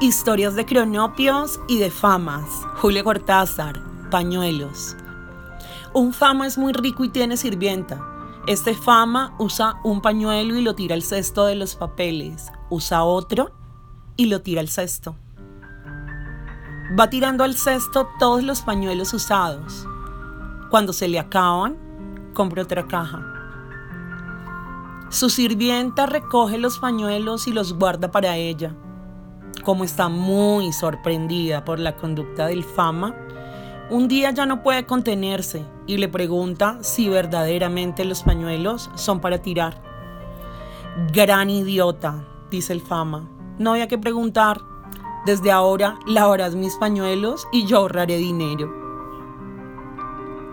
Historias de cronopios y de famas. Julio Cortázar, pañuelos. Un fama es muy rico y tiene sirvienta. Este fama usa un pañuelo y lo tira al cesto de los papeles. Usa otro y lo tira al cesto. Va tirando al cesto todos los pañuelos usados. Cuando se le acaban, compra otra caja. Su sirvienta recoge los pañuelos y los guarda para ella. Como está muy sorprendida por la conducta del fama, un día ya no puede contenerse y le pregunta si verdaderamente los pañuelos son para tirar. Gran idiota, dice el fama. No había que preguntar. Desde ahora lavarás mis pañuelos y yo ahorraré dinero.